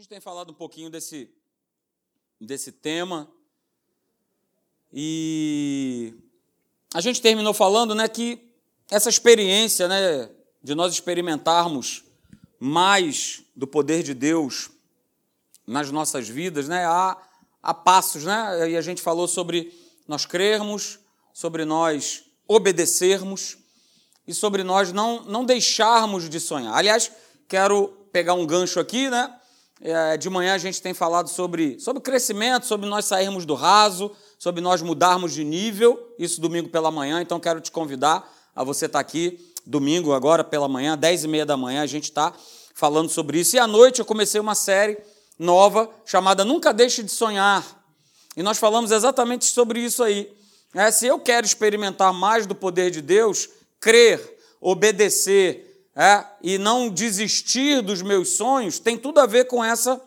gente tem falado um pouquinho desse, desse tema. E a gente terminou falando né, que essa experiência né, de nós experimentarmos mais do poder de Deus nas nossas vidas, né, há, há passos, né? E a gente falou sobre nós crermos, sobre nós obedecermos e sobre nós não, não deixarmos de sonhar. Aliás, quero pegar um gancho aqui, né? É, de manhã a gente tem falado sobre, sobre crescimento, sobre nós sairmos do raso, sobre nós mudarmos de nível, isso domingo pela manhã, então quero te convidar a você estar aqui domingo, agora pela manhã, 10 e meia da manhã, a gente está falando sobre isso. E à noite eu comecei uma série nova chamada Nunca Deixe de Sonhar. E nós falamos exatamente sobre isso aí. É, se eu quero experimentar mais do poder de Deus, crer, obedecer, é, e não desistir dos meus sonhos tem tudo a ver com essa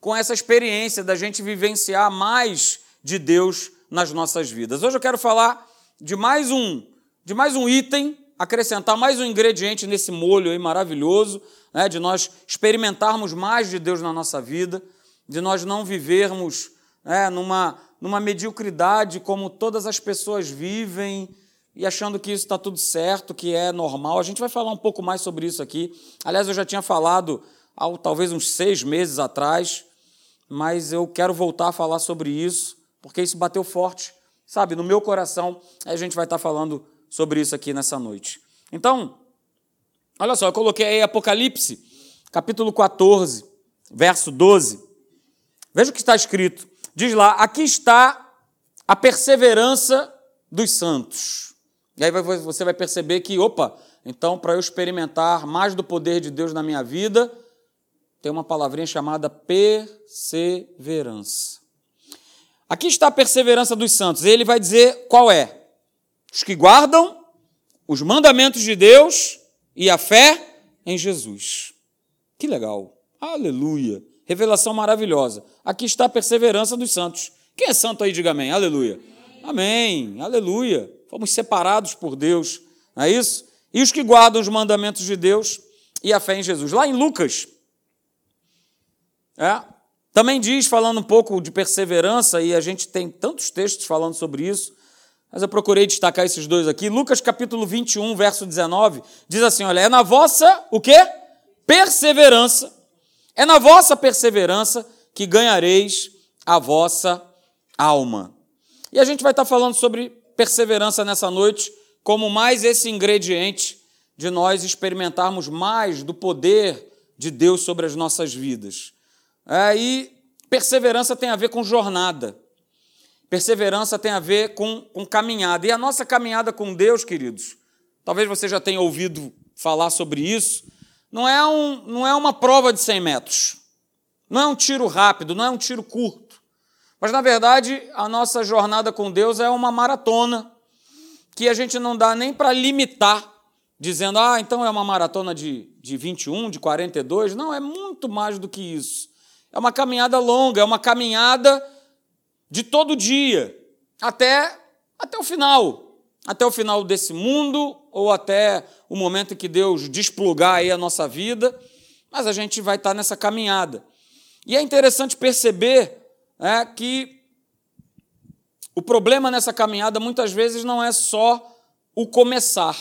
com essa experiência da gente vivenciar mais de Deus nas nossas vidas. Hoje eu quero falar de mais um de mais um item, acrescentar mais um ingrediente nesse molho aí maravilhoso, né, de nós experimentarmos mais de Deus na nossa vida, de nós não vivermos né, numa, numa mediocridade como todas as pessoas vivem, e achando que isso está tudo certo, que é normal. A gente vai falar um pouco mais sobre isso aqui. Aliás, eu já tinha falado há talvez uns seis meses atrás, mas eu quero voltar a falar sobre isso, porque isso bateu forte, sabe, no meu coração. A gente vai estar falando sobre isso aqui nessa noite. Então, olha só, eu coloquei aí Apocalipse, capítulo 14, verso 12. Veja o que está escrito. Diz lá: aqui está a perseverança dos santos. E aí você vai perceber que, opa, então para eu experimentar mais do poder de Deus na minha vida, tem uma palavrinha chamada perseverança. Aqui está a perseverança dos santos. Ele vai dizer qual é: os que guardam os mandamentos de Deus e a fé em Jesus. Que legal. Aleluia. Revelação maravilhosa. Aqui está a perseverança dos santos. Quem é santo aí, diga amém. Aleluia. Amém. Aleluia. Fomos separados por Deus, não é isso? E os que guardam os mandamentos de Deus e a fé em Jesus. Lá em Lucas, é, também diz, falando um pouco de perseverança, e a gente tem tantos textos falando sobre isso, mas eu procurei destacar esses dois aqui. Lucas capítulo 21, verso 19, diz assim: olha, é na vossa, o quê? Perseverança. É na vossa perseverança que ganhareis a vossa alma. E a gente vai estar falando sobre perseverança nessa noite como mais esse ingrediente de nós experimentarmos mais do poder de Deus sobre as nossas vidas. É, e perseverança tem a ver com jornada. Perseverança tem a ver com, com caminhada. E a nossa caminhada com Deus, queridos, talvez você já tenha ouvido falar sobre isso, não é, um, não é uma prova de 100 metros. Não é um tiro rápido, não é um tiro curto. Mas, na verdade, a nossa jornada com Deus é uma maratona que a gente não dá nem para limitar, dizendo, ah, então é uma maratona de, de 21, de 42. Não, é muito mais do que isso. É uma caminhada longa, é uma caminhada de todo dia, até, até o final. Até o final desse mundo, ou até o momento em que Deus desplugar aí a nossa vida, mas a gente vai estar nessa caminhada. E é interessante perceber é que o problema nessa caminhada muitas vezes não é só o começar,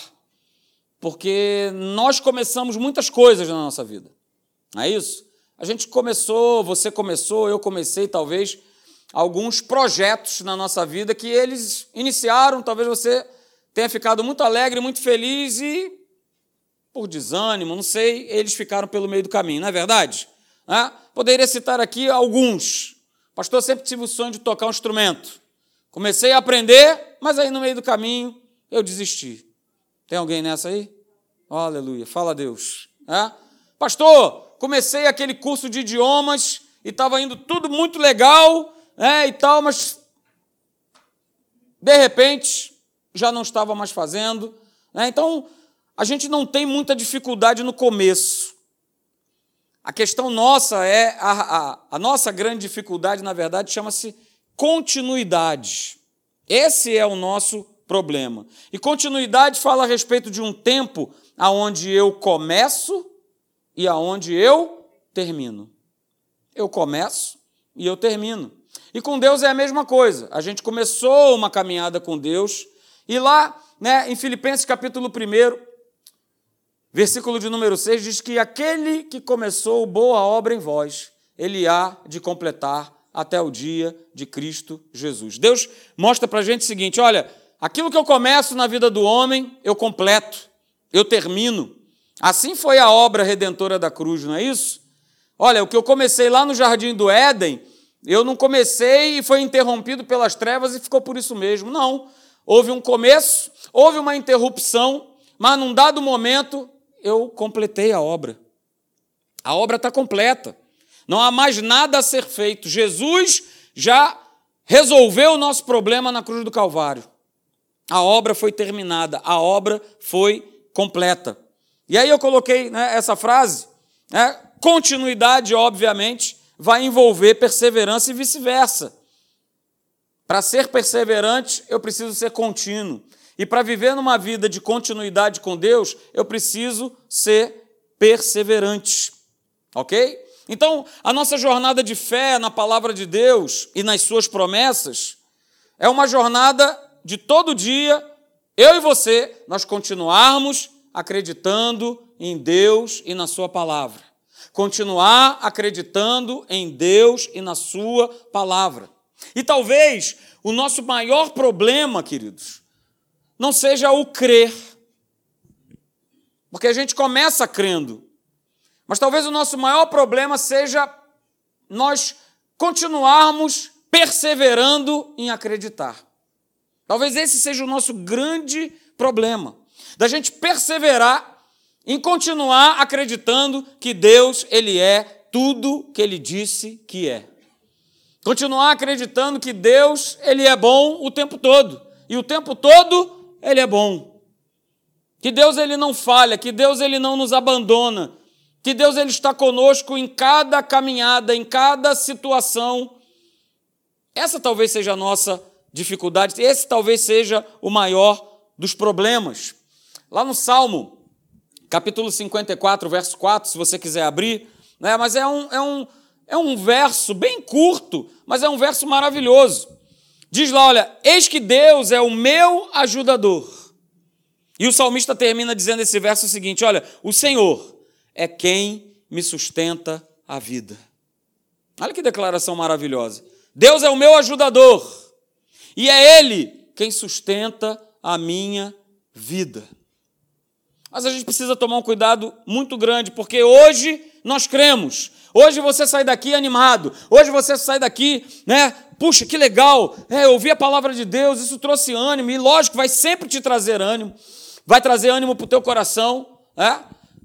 porque nós começamos muitas coisas na nossa vida, não é isso? A gente começou, você começou, eu comecei talvez alguns projetos na nossa vida que eles iniciaram, talvez você tenha ficado muito alegre, muito feliz e por desânimo, não sei, eles ficaram pelo meio do caminho, não é verdade? É? Poderia citar aqui alguns. Pastor, sempre tive o sonho de tocar um instrumento. Comecei a aprender, mas aí no meio do caminho eu desisti. Tem alguém nessa aí? Oh, aleluia, fala a Deus. É? Pastor, comecei aquele curso de idiomas e estava indo tudo muito legal é, e tal, mas de repente já não estava mais fazendo. Né? Então, a gente não tem muita dificuldade no começo. A questão nossa é, a, a, a nossa grande dificuldade, na verdade, chama-se continuidade. Esse é o nosso problema. E continuidade fala a respeito de um tempo aonde eu começo e aonde eu termino. eu começo e eu termino. E com Deus é a mesma coisa. A gente começou uma caminhada com Deus e lá, né, em Filipenses capítulo 1, versículo de número 6, diz que aquele que começou boa obra em vós, ele há de completar até o dia de Cristo Jesus. Deus mostra para a gente o seguinte: olha, aquilo que eu começo na vida do homem, eu completo, eu termino. Assim foi a obra redentora da cruz, não é isso? Olha, o que eu comecei lá no jardim do Éden, eu não comecei e foi interrompido pelas trevas e ficou por isso mesmo. Não. Houve um começo, houve uma interrupção, mas num dado momento eu completei a obra. A obra está completa. Não há mais nada a ser feito. Jesus já resolveu o nosso problema na cruz do Calvário. A obra foi terminada, a obra foi completa. E aí eu coloquei né, essa frase, né, continuidade, obviamente, vai envolver perseverança e vice-versa. Para ser perseverante, eu preciso ser contínuo. E para viver numa vida de continuidade com Deus, eu preciso ser perseverante. Ok? Então, a nossa jornada de fé na palavra de Deus e nas suas promessas é uma jornada de todo dia, eu e você, nós continuarmos acreditando em Deus e na Sua palavra. Continuar acreditando em Deus e na Sua palavra. E talvez o nosso maior problema, queridos, não seja o crer. Porque a gente começa crendo. Mas talvez o nosso maior problema seja nós continuarmos perseverando em acreditar. Talvez esse seja o nosso grande problema da gente perseverar em continuar acreditando que Deus, ele é tudo que ele disse que é. Continuar acreditando que Deus, ele é bom o tempo todo, e o tempo todo ele é bom. Que Deus ele não falha, que Deus ele não nos abandona, que Deus ele está conosco em cada caminhada, em cada situação. Essa talvez seja a nossa dificuldade, esse talvez seja o maior dos problemas. Lá no Salmo, capítulo 54, verso 4, se você quiser abrir, né? mas é um, é, um, é um verso bem curto, mas é um verso maravilhoso. Diz lá: olha, eis que Deus é o meu ajudador. E o salmista termina dizendo esse verso seguinte: olha, o Senhor é quem me sustenta a vida. Olha que declaração maravilhosa. Deus é o meu ajudador, e é Ele quem sustenta a minha vida. Mas a gente precisa tomar um cuidado muito grande, porque hoje nós cremos. Hoje você sai daqui animado. Hoje você sai daqui, né? Puxa, que legal. É, eu ouvi a palavra de Deus, isso trouxe ânimo. E lógico, vai sempre te trazer ânimo. Vai trazer ânimo para o teu coração. É?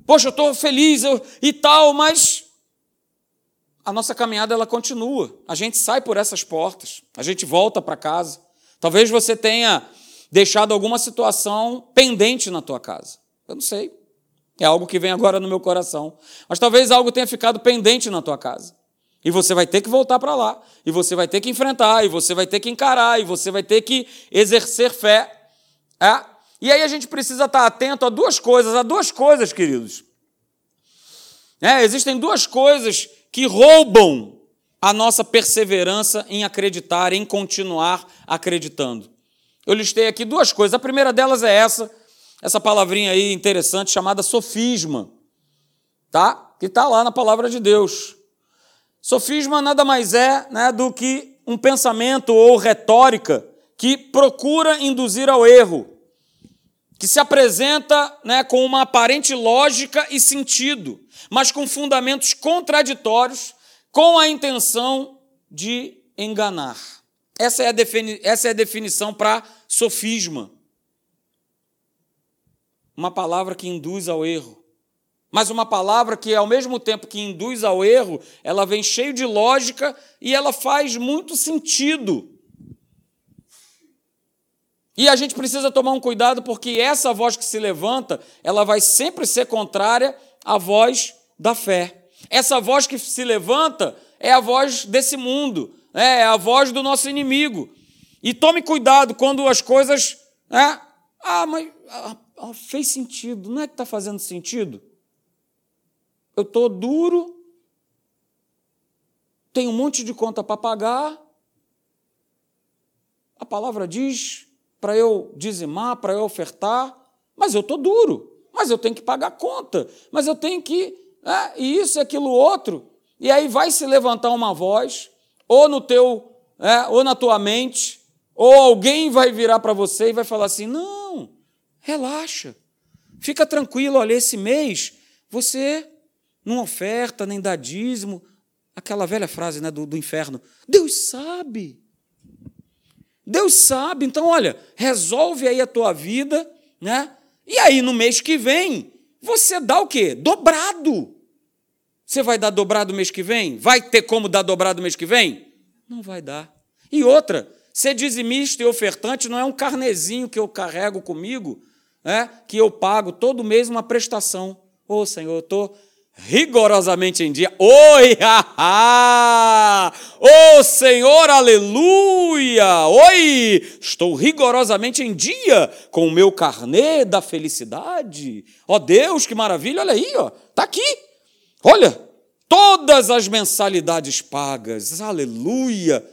Poxa, eu estou feliz eu, e tal, mas a nossa caminhada ela continua. A gente sai por essas portas. A gente volta para casa. Talvez você tenha deixado alguma situação pendente na tua casa. Eu não sei. É algo que vem agora no meu coração. Mas talvez algo tenha ficado pendente na tua casa. E você vai ter que voltar para lá. E você vai ter que enfrentar. E você vai ter que encarar. E você vai ter que exercer fé. É? E aí a gente precisa estar atento a duas coisas. A duas coisas, queridos. É, existem duas coisas que roubam a nossa perseverança em acreditar, em continuar acreditando. Eu listei aqui duas coisas. A primeira delas é essa essa palavrinha aí interessante chamada sofisma, tá? Que está lá na palavra de Deus. Sofisma nada mais é né, do que um pensamento ou retórica que procura induzir ao erro, que se apresenta né, com uma aparente lógica e sentido, mas com fundamentos contraditórios, com a intenção de enganar. Essa é a, defini essa é a definição para sofisma uma palavra que induz ao erro. Mas uma palavra que, ao mesmo tempo que induz ao erro, ela vem cheio de lógica e ela faz muito sentido. E a gente precisa tomar um cuidado porque essa voz que se levanta, ela vai sempre ser contrária à voz da fé. Essa voz que se levanta é a voz desse mundo, é a voz do nosso inimigo. E tome cuidado quando as coisas. Né? Ah, mas ah, oh, fez sentido, não é que está fazendo sentido? Eu estou duro, tenho um monte de conta para pagar. A palavra diz para eu dizimar, para eu ofertar, mas eu estou duro, mas eu tenho que pagar conta, mas eu tenho que. É, e isso e aquilo outro. E aí vai se levantar uma voz, ou no teu, é, ou na tua mente, ou alguém vai virar para você e vai falar assim: não, relaxa, fica tranquilo, olha, esse mês você não oferta, nem dá dízimo. Aquela velha frase né, do, do inferno: Deus sabe. Deus sabe. Então, olha, resolve aí a tua vida, né? E aí, no mês que vem, você dá o quê? Dobrado. Você vai dar dobrado mês que vem? Vai ter como dar dobrado mês que vem? Não vai dar. E outra, ser dizimista e ofertante não é um carnezinho que eu carrego comigo, é, que eu pago todo mês uma prestação. Ô oh, Senhor, eu estou rigorosamente em dia. Oi! Ô oh, Senhor, aleluia! Oi! Estou rigorosamente em dia com o meu carnê da felicidade. Ó oh, Deus, que maravilha! Olha aí, ó. Tá aqui. Olha, todas as mensalidades pagas. Aleluia!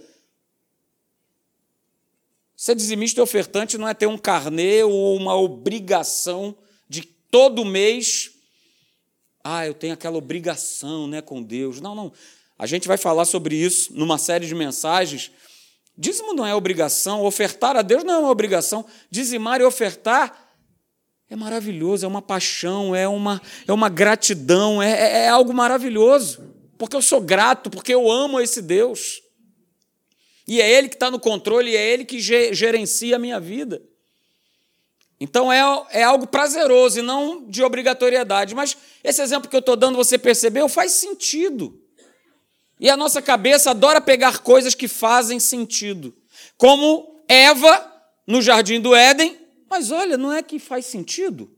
Ser dizimista e ofertante não é ter um carnê ou uma obrigação de todo mês ah, eu tenho aquela obrigação né, com Deus. Não, não. A gente vai falar sobre isso numa série de mensagens. Dízimo não é obrigação, ofertar a Deus não é uma obrigação. Dizimar e ofertar é maravilhoso, é uma paixão, é uma, é uma gratidão, é, é, é algo maravilhoso. Porque eu sou grato, porque eu amo esse Deus. E é Ele que está no controle, é Ele que gerencia a minha vida. Então é, é algo prazeroso e não de obrigatoriedade. Mas esse exemplo que eu estou dando, você percebeu, faz sentido. E a nossa cabeça adora pegar coisas que fazem sentido. Como Eva no jardim do Éden. Mas olha, não é que faz sentido?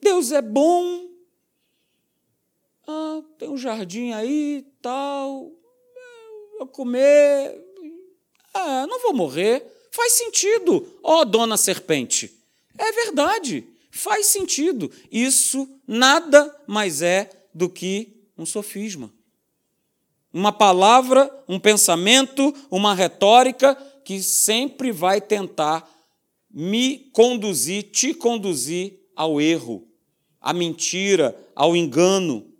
Deus é bom. Ah, tem um jardim aí, tal. Vou comer. Ah, não vou morrer. Faz sentido, ó dona serpente. É verdade, faz sentido. Isso nada mais é do que um sofisma. Uma palavra, um pensamento, uma retórica que sempre vai tentar me conduzir, te conduzir ao erro, à mentira, ao engano.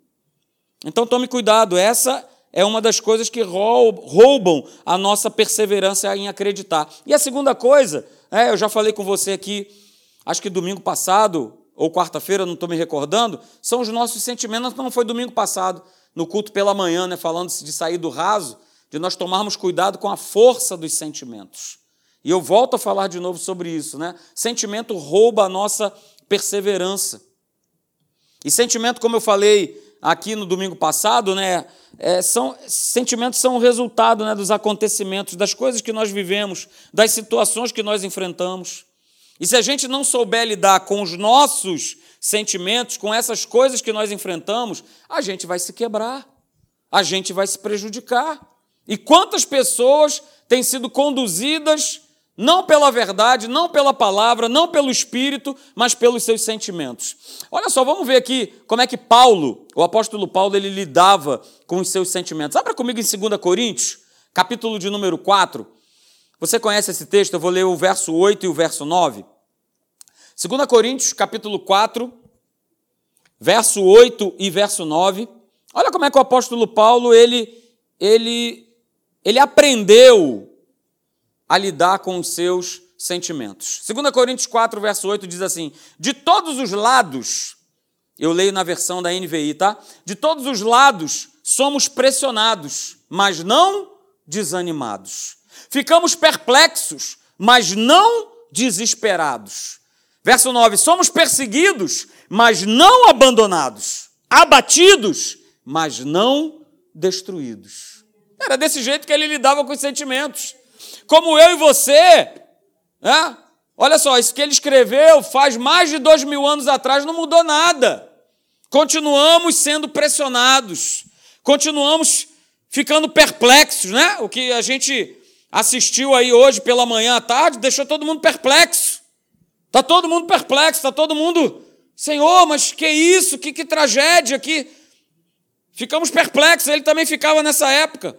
Então tome cuidado, essa é uma das coisas que roubam a nossa perseverança em acreditar. E a segunda coisa, é, eu já falei com você aqui, acho que domingo passado, ou quarta-feira, não estou me recordando, são os nossos sentimentos, não foi domingo passado, no culto pela manhã, né, falando de sair do raso, de nós tomarmos cuidado com a força dos sentimentos. E eu volto a falar de novo sobre isso, né? Sentimento rouba a nossa perseverança. E sentimento, como eu falei aqui no domingo passado, né, é, são, sentimentos são o resultado né, dos acontecimentos, das coisas que nós vivemos, das situações que nós enfrentamos. E se a gente não souber lidar com os nossos sentimentos, com essas coisas que nós enfrentamos, a gente vai se quebrar, a gente vai se prejudicar. E quantas pessoas têm sido conduzidas não pela verdade, não pela palavra, não pelo espírito, mas pelos seus sentimentos. Olha só, vamos ver aqui como é que Paulo, o apóstolo Paulo, ele lidava com os seus sentimentos. Abra comigo em 2 Coríntios, capítulo de número 4. Você conhece esse texto? Eu vou ler o verso 8 e o verso 9. 2 Coríntios, capítulo 4, verso 8 e verso 9. Olha como é que o apóstolo Paulo, ele ele ele aprendeu a lidar com os seus sentimentos. 2 Coríntios 4, verso 8 diz assim: De todos os lados, eu leio na versão da NVI, tá? De todos os lados somos pressionados, mas não desanimados. Ficamos perplexos, mas não desesperados. Verso 9: Somos perseguidos, mas não abandonados. Abatidos, mas não destruídos. Era desse jeito que ele lidava com os sentimentos como eu e você. Né? Olha só, isso que ele escreveu faz mais de dois mil anos atrás não mudou nada. Continuamos sendo pressionados, continuamos ficando perplexos, né? O que a gente assistiu aí hoje pela manhã à tarde deixou todo mundo perplexo. Está todo mundo perplexo, está todo mundo, Senhor, mas que isso? Que, que tragédia, que Ficamos perplexos, ele também ficava nessa época.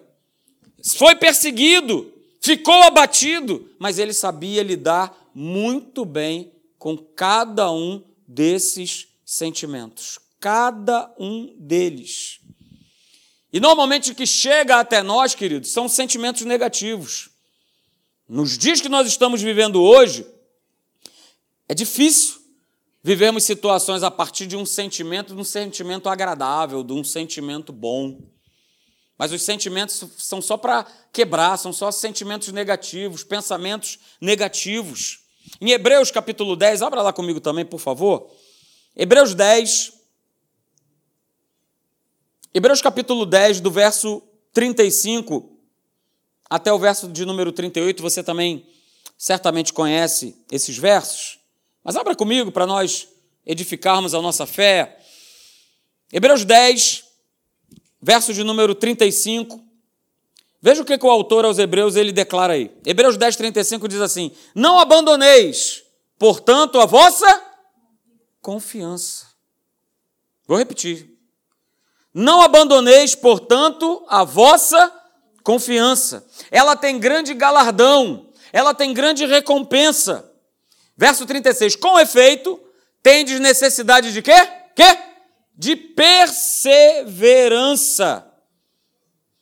Foi perseguido, ficou abatido, mas ele sabia lidar muito bem com cada um desses sentimentos. Cada um deles. E normalmente o que chega até nós, queridos, são sentimentos negativos. Nos dias que nós estamos vivendo hoje, é difícil vivermos situações a partir de um sentimento, de um sentimento agradável, de um sentimento bom. Mas os sentimentos são só para quebrar, são só sentimentos negativos, pensamentos negativos. Em Hebreus capítulo 10, abra lá comigo também, por favor. Hebreus 10, Hebreus capítulo 10, do verso 35 até o verso de número 38, você também certamente conhece esses versos. Mas abra comigo para nós edificarmos a nossa fé. Hebreus 10, verso de número 35. Veja o que, que o autor aos Hebreus ele declara aí. Hebreus 10, 35 diz assim: Não abandoneis, portanto, a vossa confiança. Vou repetir. Não abandoneis, portanto, a vossa confiança. Ela tem grande galardão, ela tem grande recompensa. Verso 36. Com efeito, tendes necessidade de quê? Quê? De perseverança.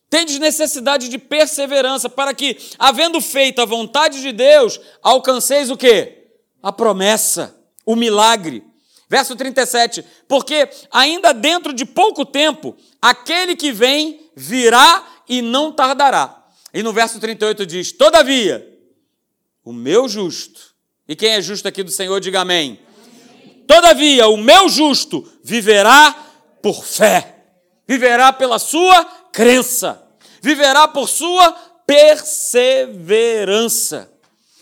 Tendes necessidade de perseverança para que, havendo feito a vontade de Deus, alcanceis o quê? A promessa, o milagre. Verso 37: Porque ainda dentro de pouco tempo, aquele que vem virá e não tardará. E no verso 38 diz: Todavia, o meu justo, e quem é justo aqui do Senhor, diga amém. Todavia, o meu justo viverá por fé, viverá pela sua crença, viverá por sua perseverança.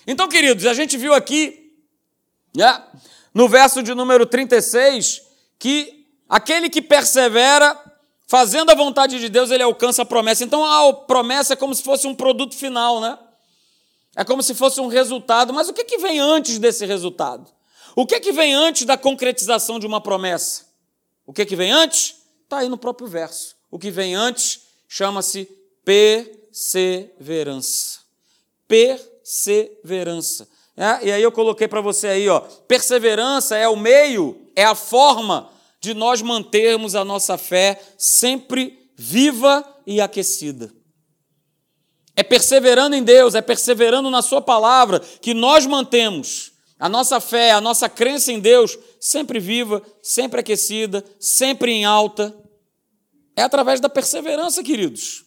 Então, queridos, a gente viu aqui, né, no verso de número 36, que aquele que persevera fazendo a vontade de Deus, ele alcança a promessa. Então a promessa é como se fosse um produto final, né? É como se fosse um resultado. Mas o que, que vem antes desse resultado? O que, que vem antes da concretização de uma promessa? O que, que vem antes? Está aí no próprio verso. O que vem antes chama-se perseverança. Perseverança. É, e aí eu coloquei para você aí, ó, perseverança é o meio, é a forma de nós mantermos a nossa fé sempre viva e aquecida. É perseverando em Deus, é perseverando na Sua palavra que nós mantemos a nossa fé, a nossa crença em Deus sempre viva, sempre aquecida, sempre em alta. É através da perseverança, queridos.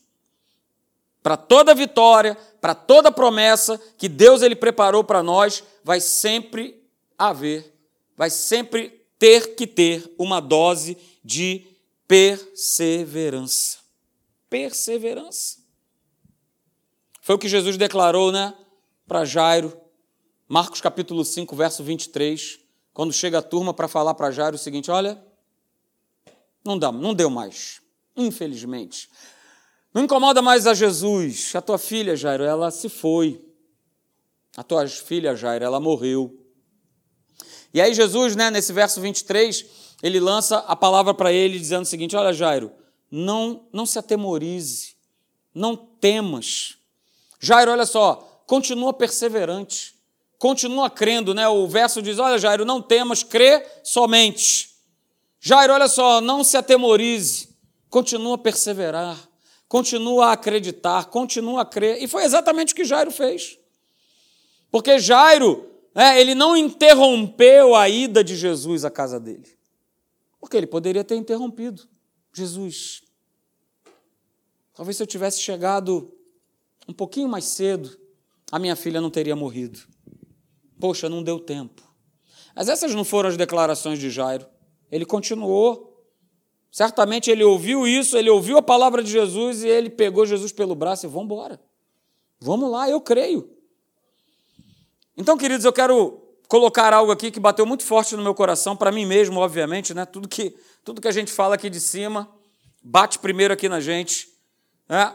Para toda vitória, para toda promessa que Deus ele preparou para nós, vai sempre haver, vai sempre ter que ter uma dose de perseverança. Perseverança. Foi o que Jesus declarou, né, para Jairo, Marcos capítulo 5, verso 23, quando chega a turma para falar para Jairo o seguinte: olha, não dá, não deu mais, infelizmente. Não incomoda mais a Jesus. A tua filha, Jairo, ela se foi. A tua filha, Jairo, ela morreu. E aí Jesus, né, nesse verso 23, ele lança a palavra para ele dizendo o seguinte: "Olha, Jairo, não não se atemorize. Não temas. Jairo, olha só, continua perseverante. Continua crendo, né? O verso diz: "Olha, Jairo, não temas, crê somente." Jairo, olha só, não se atemorize. Continua a perseverar continua a acreditar, continua a crer. E foi exatamente o que Jairo fez. Porque Jairo, né, ele não interrompeu a ida de Jesus à casa dele. Porque ele poderia ter interrompido. Jesus, talvez se eu tivesse chegado um pouquinho mais cedo, a minha filha não teria morrido. Poxa, não deu tempo. Mas essas não foram as declarações de Jairo. Ele continuou Certamente ele ouviu isso, ele ouviu a palavra de Jesus e ele pegou Jesus pelo braço e vamos embora. Vamos lá, eu creio. Então, queridos, eu quero colocar algo aqui que bateu muito forte no meu coração, para mim mesmo, obviamente, né? Tudo que, tudo que a gente fala aqui de cima bate primeiro aqui na gente. Né?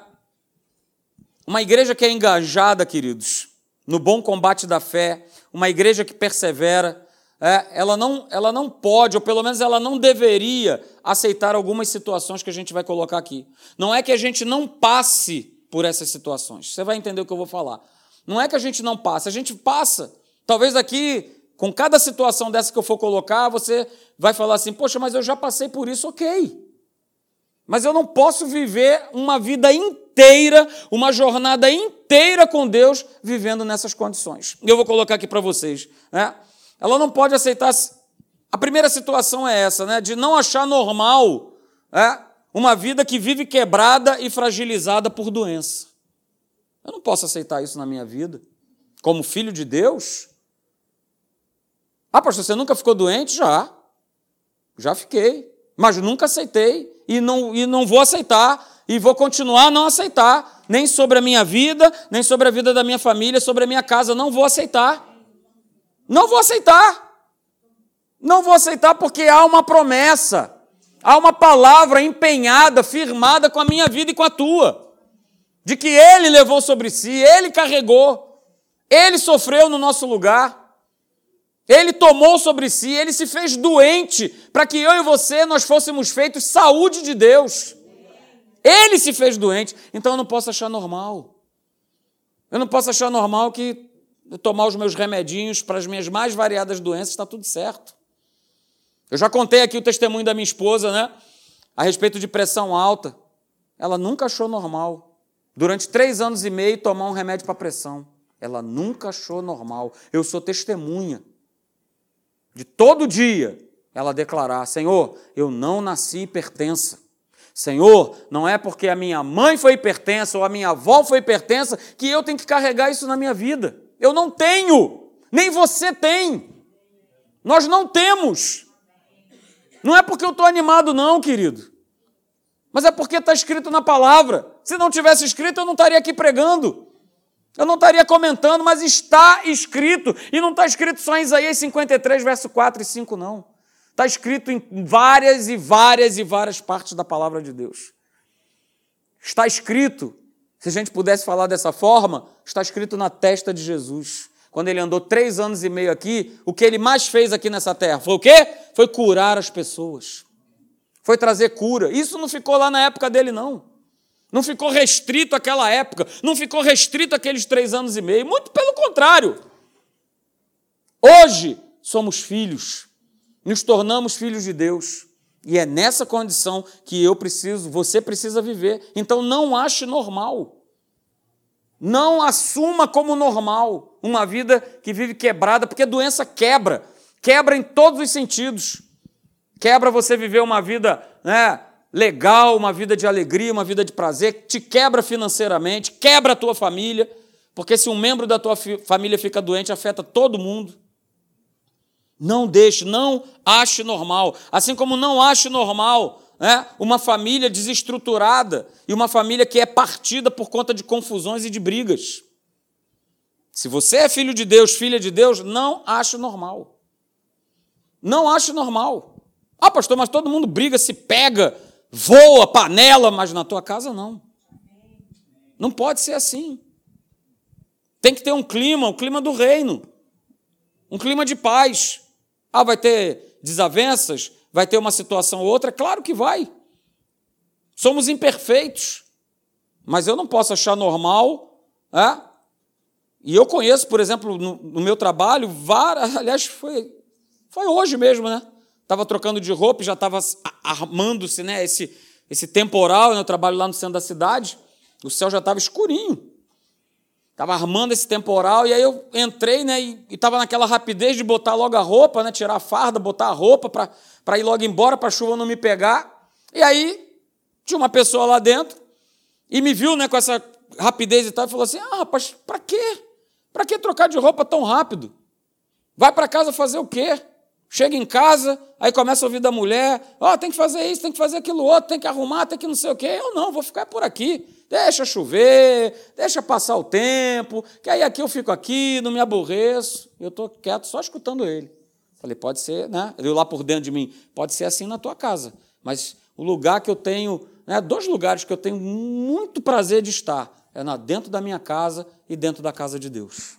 Uma igreja que é engajada, queridos, no bom combate da fé, uma igreja que persevera, é, ela, não, ela não pode, ou pelo menos ela não deveria aceitar algumas situações que a gente vai colocar aqui. Não é que a gente não passe por essas situações. Você vai entender o que eu vou falar. Não é que a gente não passe, a gente passa. Talvez aqui, com cada situação dessa que eu for colocar, você vai falar assim: Poxa, mas eu já passei por isso, ok. Mas eu não posso viver uma vida inteira, uma jornada inteira com Deus, vivendo nessas condições. Eu vou colocar aqui para vocês. Né? Ela não pode aceitar. A primeira situação é essa, né? De não achar normal é, uma vida que vive quebrada e fragilizada por doença. Eu não posso aceitar isso na minha vida. Como filho de Deus. Ah, pastor, você nunca ficou doente? Já. Já fiquei. Mas nunca aceitei e não, e não vou aceitar e vou continuar a não aceitar, nem sobre a minha vida, nem sobre a vida da minha família, sobre a minha casa. Não vou aceitar. Não vou aceitar. Não vou aceitar porque há uma promessa, há uma palavra empenhada, firmada com a minha vida e com a tua, de que Ele levou sobre si, Ele carregou, Ele sofreu no nosso lugar. Ele tomou sobre si, ele se fez doente para que eu e você nós fôssemos feitos saúde de Deus. Ele se fez doente, então eu não posso achar normal. Eu não posso achar normal que eu tomar os meus remedinhos para as minhas mais variadas doenças, está tudo certo. Eu já contei aqui o testemunho da minha esposa, né? A respeito de pressão alta. Ela nunca achou normal. Durante três anos e meio, tomar um remédio para pressão. Ela nunca achou normal. Eu sou testemunha de todo dia ela declarar: Senhor, eu não nasci hipertensa. Senhor, não é porque a minha mãe foi hipertensa ou a minha avó foi hipertensa que eu tenho que carregar isso na minha vida. Eu não tenho, nem você tem. Nós não temos. Não é porque eu estou animado, não, querido. Mas é porque está escrito na palavra. Se não tivesse escrito, eu não estaria aqui pregando. Eu não estaria comentando, mas está escrito. E não está escrito só em Isaías 53, verso 4 e 5, não. Está escrito em várias e várias e várias partes da palavra de Deus. Está escrito se a gente pudesse falar dessa forma, está escrito na testa de Jesus. Quando ele andou três anos e meio aqui, o que ele mais fez aqui nessa terra foi o quê? Foi curar as pessoas. Foi trazer cura. Isso não ficou lá na época dele, não. Não ficou restrito àquela época. Não ficou restrito àqueles três anos e meio. Muito pelo contrário. Hoje somos filhos. Nos tornamos filhos de Deus. E é nessa condição que eu preciso, você precisa viver. Então não ache normal. Não assuma como normal uma vida que vive quebrada, porque doença quebra. Quebra em todos os sentidos. Quebra você viver uma vida né, legal, uma vida de alegria, uma vida de prazer, te quebra financeiramente, quebra a tua família, porque se um membro da tua família fica doente, afeta todo mundo. Não deixe, não ache normal. Assim como não ache normal né, uma família desestruturada e uma família que é partida por conta de confusões e de brigas. Se você é filho de Deus, filha de Deus, não ache normal. Não ache normal. Ah, pastor, mas todo mundo briga, se pega, voa, panela, mas na tua casa não. Não pode ser assim. Tem que ter um clima, o um clima do reino. Um clima de paz. Ah, vai ter desavenças? Vai ter uma situação ou outra? Claro que vai. Somos imperfeitos. Mas eu não posso achar normal. É? E eu conheço, por exemplo, no, no meu trabalho, várias. Aliás, foi, foi hoje mesmo, né? Estava trocando de roupa, já estava armando-se né, esse, esse temporal. Né? Eu trabalho lá no centro da cidade. O céu já estava escurinho. Estava armando esse temporal, e aí eu entrei, né? E estava naquela rapidez de botar logo a roupa, né? Tirar a farda, botar a roupa para ir logo embora, para a chuva não me pegar. E aí tinha uma pessoa lá dentro e me viu, né, com essa rapidez e tal, e falou assim: Ah, rapaz, para quê? Para que trocar de roupa tão rápido? Vai para casa fazer o quê? Chega em casa, aí começa a ouvir da mulher: Ó, oh, tem que fazer isso, tem que fazer aquilo outro, tem que arrumar, tem que não sei o quê. Eu não, vou ficar por aqui. Deixa chover, deixa passar o tempo, que aí aqui eu fico aqui, não me aborreço. Eu estou quieto só escutando ele. Falei, pode ser, né? Eu lá por dentro de mim, pode ser assim na tua casa. Mas o lugar que eu tenho, né, dois lugares que eu tenho muito prazer de estar, é dentro da minha casa e dentro da casa de Deus.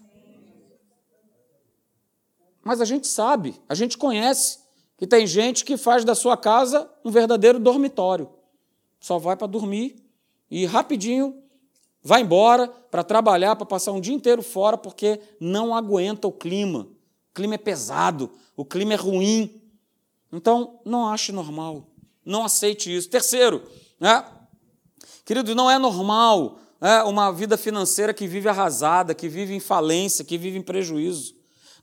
Mas a gente sabe, a gente conhece que tem gente que faz da sua casa um verdadeiro dormitório. Só vai para dormir e rapidinho vai embora para trabalhar, para passar um dia inteiro fora, porque não aguenta o clima. O clima é pesado, o clima é ruim. Então, não ache normal. Não aceite isso. Terceiro, né? querido, não é normal é, uma vida financeira que vive arrasada, que vive em falência, que vive em prejuízo.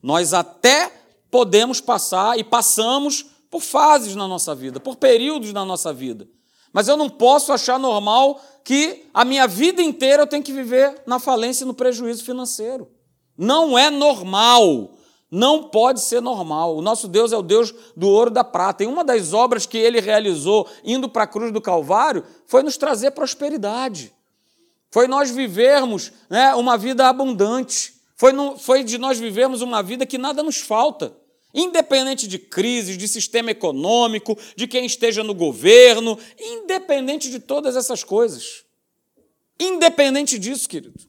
Nós até podemos passar e passamos por fases na nossa vida, por períodos na nossa vida. Mas eu não posso achar normal que a minha vida inteira eu tenho que viver na falência e no prejuízo financeiro. Não é normal. Não pode ser normal. O nosso Deus é o Deus do ouro e da prata. E uma das obras que ele realizou indo para a cruz do Calvário foi nos trazer prosperidade. Foi nós vivermos né, uma vida abundante. Foi, no, foi de nós vivermos uma vida que nada nos falta. Independente de crises, de sistema econômico, de quem esteja no governo, independente de todas essas coisas. Independente disso, querido.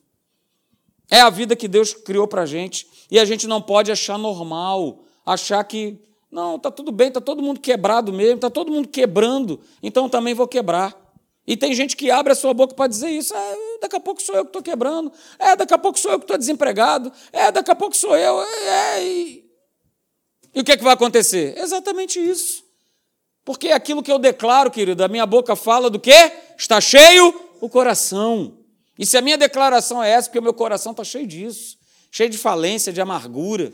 É a vida que Deus criou para a gente e a gente não pode achar normal, achar que, não, está tudo bem, está todo mundo quebrado mesmo, está todo mundo quebrando, então também vou quebrar. E tem gente que abre a sua boca para dizer isso. É, daqui a pouco sou eu que estou quebrando. É, daqui a pouco sou eu que estou desempregado. É, daqui a pouco sou eu. É, e... e o que, é que vai acontecer? Exatamente isso. Porque aquilo que eu declaro, querido, a minha boca fala do quê? Está cheio o coração. E se a minha declaração é essa, porque o meu coração está cheio disso, cheio de falência, de amargura.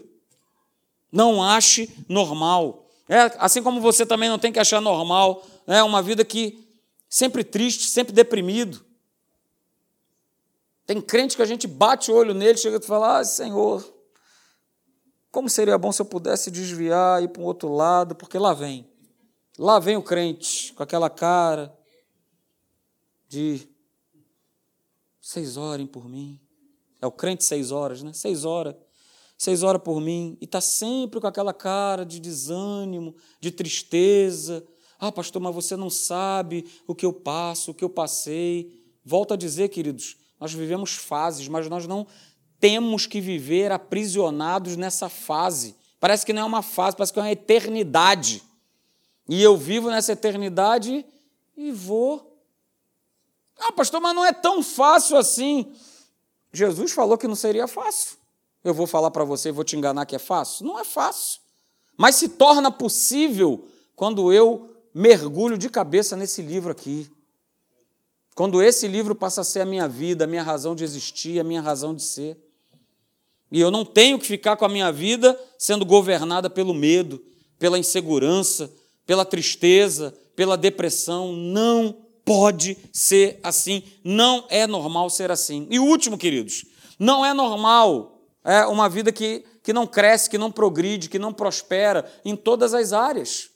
Não ache normal. É, assim como você também não tem que achar normal é uma vida que sempre triste, sempre deprimido. Tem crente que a gente bate o olho nele, chega e fala: ah, Senhor, como seria bom se eu pudesse desviar e ir para um outro lado, porque lá vem. Lá vem o crente com aquela cara de Seis orem por mim. É o crente seis horas, né? Seis horas. Seis horas por mim. E está sempre com aquela cara de desânimo, de tristeza. Ah, pastor, mas você não sabe o que eu passo, o que eu passei. Volto a dizer, queridos, nós vivemos fases, mas nós não temos que viver aprisionados nessa fase. Parece que não é uma fase, parece que é uma eternidade. E eu vivo nessa eternidade e vou ah, pastor, mas não é tão fácil assim. Jesus falou que não seria fácil. Eu vou falar para você e vou te enganar que é fácil? Não é fácil. Mas se torna possível quando eu mergulho de cabeça nesse livro aqui. Quando esse livro passa a ser a minha vida, a minha razão de existir, a minha razão de ser. E eu não tenho que ficar com a minha vida sendo governada pelo medo, pela insegurança, pela tristeza, pela depressão. Não pode ser assim, não é normal ser assim. E o último, queridos, não é normal é uma vida que, que não cresce, que não progride, que não prospera em todas as áreas.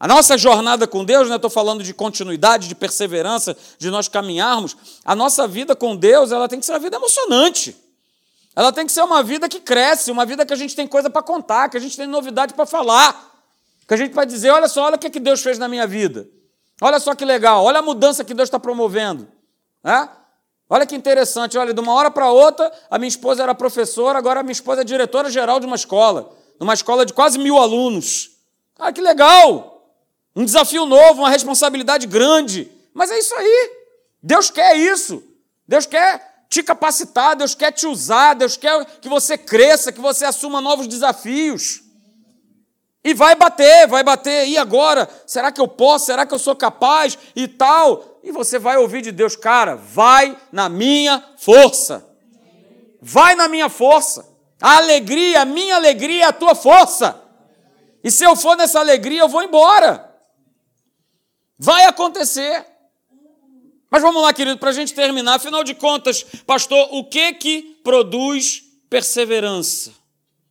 A nossa jornada com Deus, né, estou falando de continuidade, de perseverança, de nós caminharmos, a nossa vida com Deus ela tem que ser uma vida emocionante. Ela tem que ser uma vida que cresce, uma vida que a gente tem coisa para contar, que a gente tem novidade para falar, que a gente vai dizer: olha só, olha o que, que Deus fez na minha vida. Olha só que legal, olha a mudança que Deus está promovendo. Né? Olha que interessante, olha, de uma hora para outra, a minha esposa era professora, agora a minha esposa é diretora-geral de uma escola, numa escola de quase mil alunos. Ah, que legal! Um desafio novo, uma responsabilidade grande. Mas é isso aí. Deus quer isso. Deus quer te capacitar, Deus quer te usar, Deus quer que você cresça, que você assuma novos desafios. E vai bater, vai bater. E agora? Será que eu posso? Será que eu sou capaz? E tal. E você vai ouvir de Deus, cara, vai na minha força. Vai na minha força. A alegria, a minha alegria é a tua força. E se eu for nessa alegria, eu vou embora. Vai acontecer. Mas vamos lá, querido, para a gente terminar. Afinal de contas, pastor, o que que produz perseverança?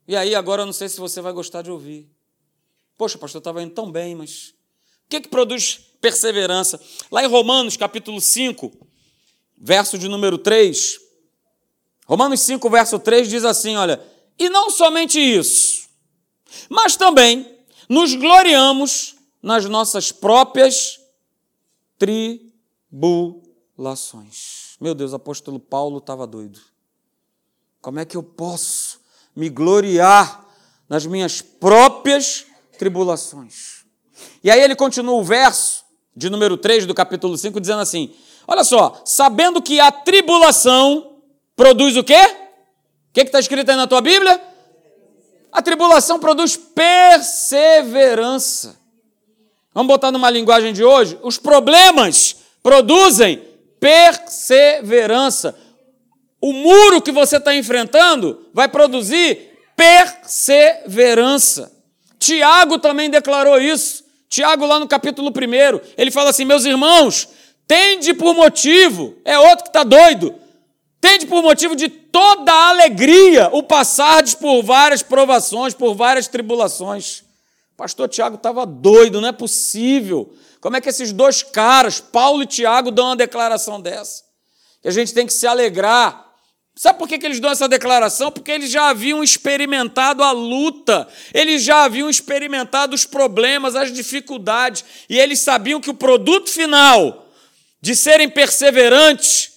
E aí, agora eu não sei se você vai gostar de ouvir. Poxa, pastor, estava indo tão bem, mas o que, que produz perseverança? Lá em Romanos, capítulo 5, verso de número 3, Romanos 5, verso 3 diz assim: olha, e não somente isso, mas também nos gloriamos nas nossas próprias tribulações. Meu Deus, o apóstolo Paulo estava doido. Como é que eu posso me gloriar nas minhas próprias tribulações. E aí ele continua o verso de número 3 do capítulo 5, dizendo assim: Olha só, sabendo que a tribulação produz o quê? O que está escrito aí na tua Bíblia? A tribulação produz perseverança. Vamos botar numa linguagem de hoje? Os problemas produzem perseverança. O muro que você está enfrentando vai produzir perseverança. Tiago também declarou isso. Tiago, lá no capítulo 1, ele fala assim: Meus irmãos, tende por motivo, é outro que está doido, tende por motivo de toda alegria o passardes por várias provações, por várias tribulações. Pastor Tiago estava doido, não é possível. Como é que esses dois caras, Paulo e Tiago, dão uma declaração dessa? Que a gente tem que se alegrar Sabe por que, que eles dão essa declaração? Porque eles já haviam experimentado a luta, eles já haviam experimentado os problemas, as dificuldades, e eles sabiam que o produto final de serem perseverantes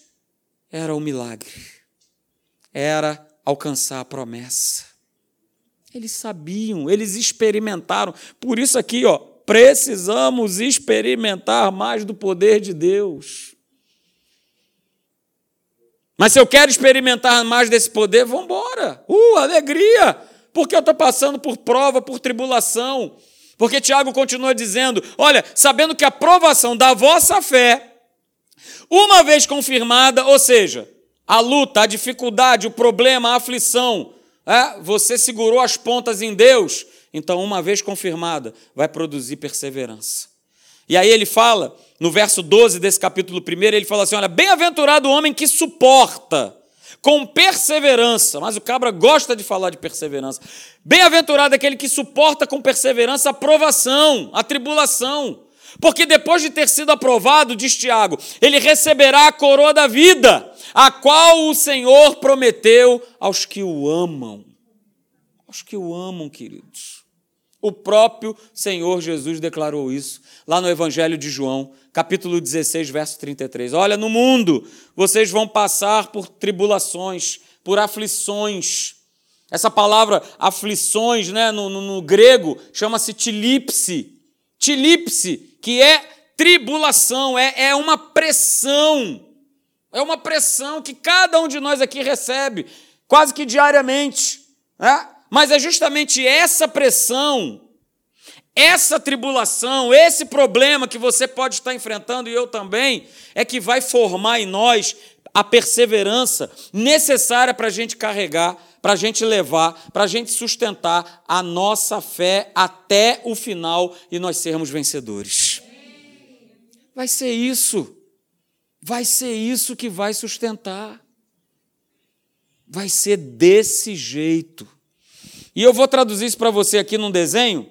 era o milagre, era alcançar a promessa. Eles sabiam, eles experimentaram. Por isso aqui, ó, precisamos experimentar mais do poder de Deus. Mas se eu quero experimentar mais desse poder, vamos embora. Uh, alegria! Porque eu estou passando por prova, por tribulação. Porque Tiago continua dizendo: olha, sabendo que a provação da vossa fé, uma vez confirmada, ou seja, a luta, a dificuldade, o problema, a aflição, é, você segurou as pontas em Deus, então, uma vez confirmada, vai produzir perseverança. E aí ele fala no verso 12 desse capítulo 1, ele fala assim: olha, bem-aventurado o homem que suporta com perseverança, mas o cabra gosta de falar de perseverança. Bem-aventurado aquele que suporta com perseverança a provação, a tribulação. Porque depois de ter sido aprovado, diz Tiago, ele receberá a coroa da vida, a qual o Senhor prometeu aos que o amam. Aos que o amam, queridos. O próprio Senhor Jesus declarou isso lá no Evangelho de João, capítulo 16, verso 33. Olha, no mundo vocês vão passar por tribulações, por aflições. Essa palavra aflições, né, no, no, no grego, chama-se tilipse. Tilipse, que é tribulação, é, é uma pressão. É uma pressão que cada um de nós aqui recebe, quase que diariamente. Né? Mas é justamente essa pressão, essa tribulação, esse problema que você pode estar enfrentando e eu também, é que vai formar em nós a perseverança necessária para a gente carregar, para a gente levar, para a gente sustentar a nossa fé até o final e nós sermos vencedores. Vai ser isso. Vai ser isso que vai sustentar. Vai ser desse jeito. E eu vou traduzir isso para você aqui num desenho,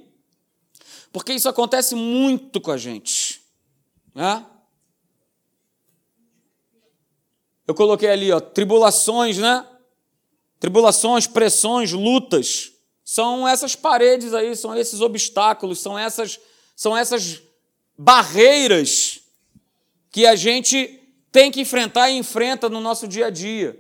porque isso acontece muito com a gente. Né? Eu coloquei ali, ó, tribulações, né? Tribulações, pressões, lutas. São essas paredes aí, são esses obstáculos, são essas, são essas barreiras que a gente tem que enfrentar e enfrenta no nosso dia a dia.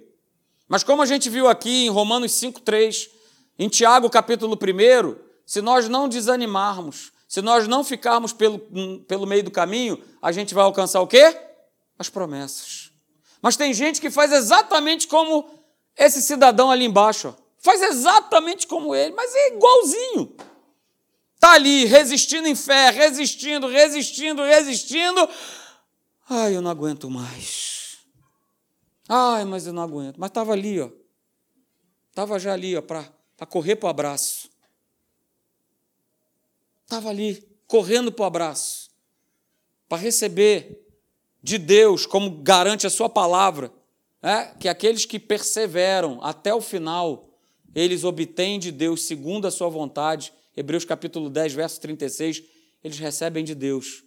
Mas como a gente viu aqui em Romanos 5,3, em Tiago, capítulo 1, se nós não desanimarmos, se nós não ficarmos pelo, pelo meio do caminho, a gente vai alcançar o quê? As promessas. Mas tem gente que faz exatamente como esse cidadão ali embaixo. Ó. Faz exatamente como ele, mas é igualzinho. Está ali, resistindo em fé, resistindo, resistindo, resistindo. Ai, eu não aguento mais. Ai, mas eu não aguento. Mas estava ali, ó. Estava já ali, ó, para correr para o abraço. Estava ali, correndo para o abraço, para receber de Deus, como garante a Sua palavra, é, que aqueles que perseveram até o final, eles obtêm de Deus segundo a Sua vontade. Hebreus capítulo 10, verso 36, eles recebem de Deus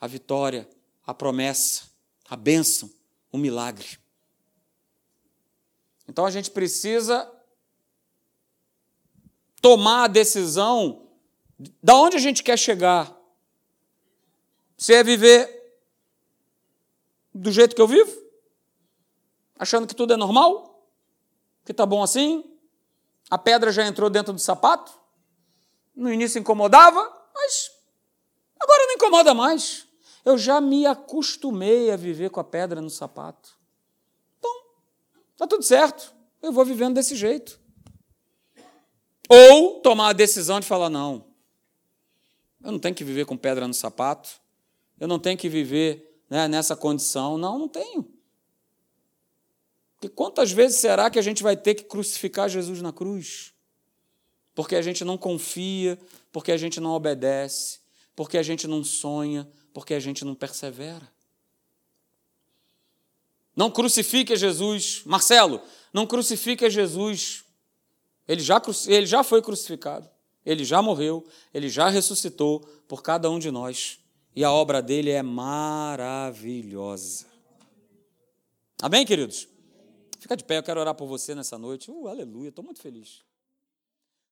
a vitória, a promessa, a bênção, o milagre. Então a gente precisa tomar a decisão da onde a gente quer chegar. Se é viver do jeito que eu vivo, achando que tudo é normal, que tá bom assim, a pedra já entrou dentro do sapato, No início incomodava, mas agora não incomoda mais. Eu já me acostumei a viver com a pedra no sapato. Então, tá tudo certo. Eu vou vivendo desse jeito. Ou tomar a decisão de falar: não, eu não tenho que viver com pedra no sapato, eu não tenho que viver né, nessa condição. Não, não tenho. Quantas vezes será que a gente vai ter que crucificar Jesus na cruz? Porque a gente não confia, porque a gente não obedece, porque a gente não sonha, porque a gente não persevera. Não crucifique Jesus. Marcelo, não crucifique Jesus. Ele já, ele já foi crucificado. Ele já morreu. Ele já ressuscitou por cada um de nós. E a obra dele é maravilhosa. Amém, queridos? Fica de pé, eu quero orar por você nessa noite. Uh, aleluia, estou muito feliz.